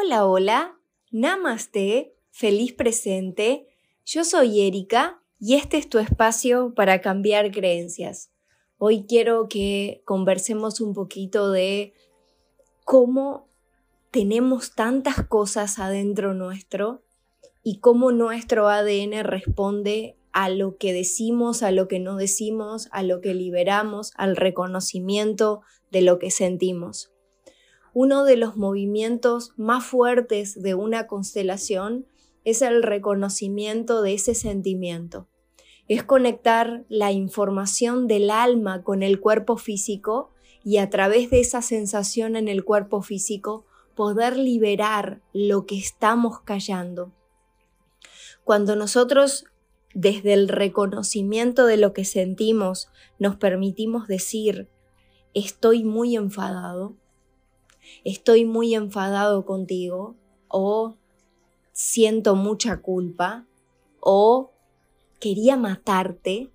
Hola, hola, namaste, feliz presente. Yo soy Erika y este es tu espacio para cambiar creencias. Hoy quiero que conversemos un poquito de cómo tenemos tantas cosas adentro nuestro y cómo nuestro ADN responde a lo que decimos, a lo que no decimos, a lo que liberamos, al reconocimiento de lo que sentimos. Uno de los movimientos más fuertes de una constelación es el reconocimiento de ese sentimiento. Es conectar la información del alma con el cuerpo físico y a través de esa sensación en el cuerpo físico poder liberar lo que estamos callando. Cuando nosotros desde el reconocimiento de lo que sentimos nos permitimos decir, estoy muy enfadado, estoy muy enfadado contigo, o siento mucha culpa, o quería matarte,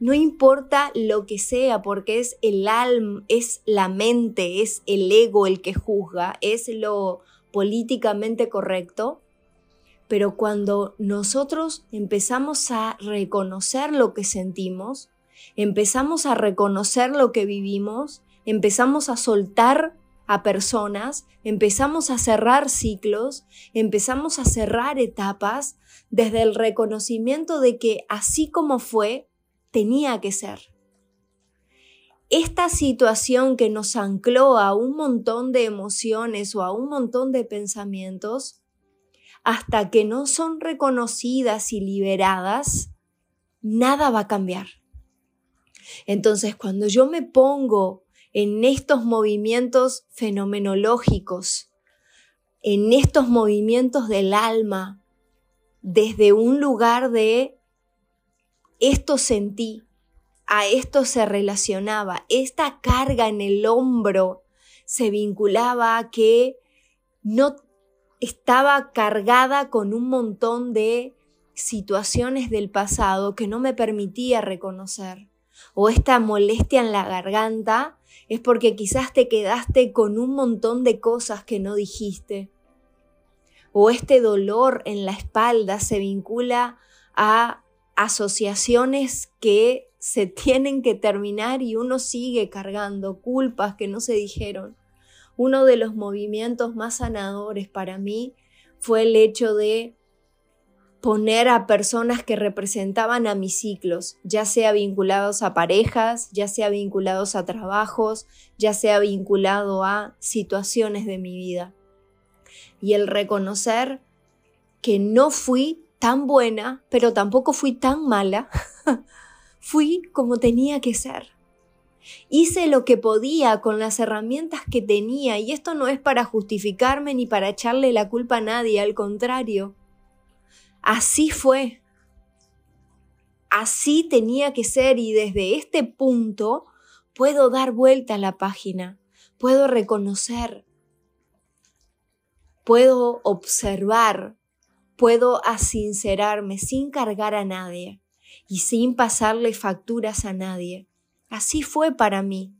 no importa lo que sea, porque es el alma, es la mente, es el ego el que juzga, es lo políticamente correcto. Pero cuando nosotros empezamos a reconocer lo que sentimos, empezamos a reconocer lo que vivimos, empezamos a soltar a personas, empezamos a cerrar ciclos, empezamos a cerrar etapas desde el reconocimiento de que así como fue, tenía que ser. Esta situación que nos ancló a un montón de emociones o a un montón de pensamientos, hasta que no son reconocidas y liberadas, nada va a cambiar. Entonces, cuando yo me pongo en estos movimientos fenomenológicos, en estos movimientos del alma, desde un lugar de esto sentí, a esto se relacionaba, esta carga en el hombro se vinculaba a que no estaba cargada con un montón de situaciones del pasado que no me permitía reconocer. O esta molestia en la garganta es porque quizás te quedaste con un montón de cosas que no dijiste. O este dolor en la espalda se vincula a asociaciones que se tienen que terminar y uno sigue cargando culpas que no se dijeron. Uno de los movimientos más sanadores para mí fue el hecho de poner a personas que representaban a mis ciclos, ya sea vinculados a parejas, ya sea vinculados a trabajos, ya sea vinculado a situaciones de mi vida. Y el reconocer que no fui tan buena, pero tampoco fui tan mala. fui como tenía que ser. Hice lo que podía con las herramientas que tenía y esto no es para justificarme ni para echarle la culpa a nadie, al contrario. Así fue. Así tenía que ser y desde este punto puedo dar vuelta a la página, puedo reconocer, puedo observar puedo asincerarme sin cargar a nadie y sin pasarle facturas a nadie. Así fue para mí.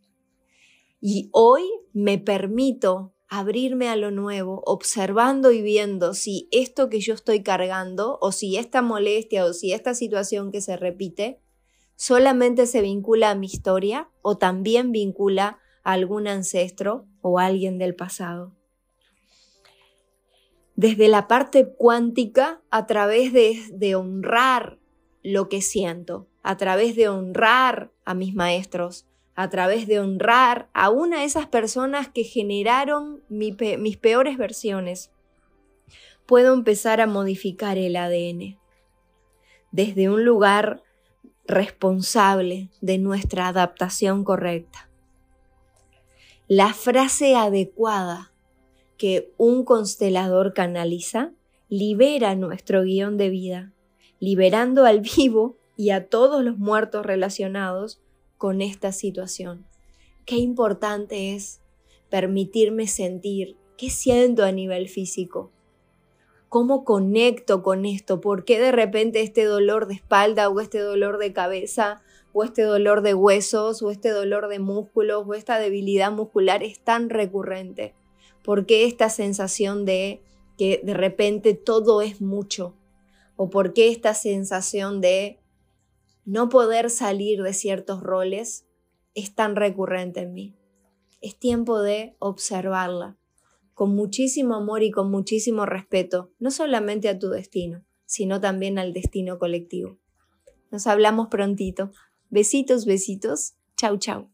Y hoy me permito abrirme a lo nuevo, observando y viendo si esto que yo estoy cargando, o si esta molestia, o si esta situación que se repite, solamente se vincula a mi historia o también vincula a algún ancestro o alguien del pasado. Desde la parte cuántica a través de, honrar lo que siento, a través de honrar a mis maestros, a través de honrar a una de esas personas que generaron mis peores versiones, puedo empezar a modificar el ADN desde un lugar responsable de nuestra adaptación correcta. La frase adecuada que un constelador canaliza libera nuestro guion de vida, liberando al vivo y a todos los muertos relacionados con esta situación. Qué importante es permitirme sentir qué siento a nivel físico, cómo conecto con esto, por qué de repente este dolor de espalda o este dolor de cabeza o este dolor de huesos o este dolor de músculos o esta debilidad muscular es tan recurrente ¿Por qué esta sensación de que de repente todo es mucho? ¿O por qué esta sensación de no poder salir de ciertos roles es tan recurrente en mí? Es tiempo de observarla con muchísimo amor y con muchísimo respeto, no solamente a tu destino, sino también al destino colectivo. Nos hablamos prontito. Besitos, besitos. Chau, chau.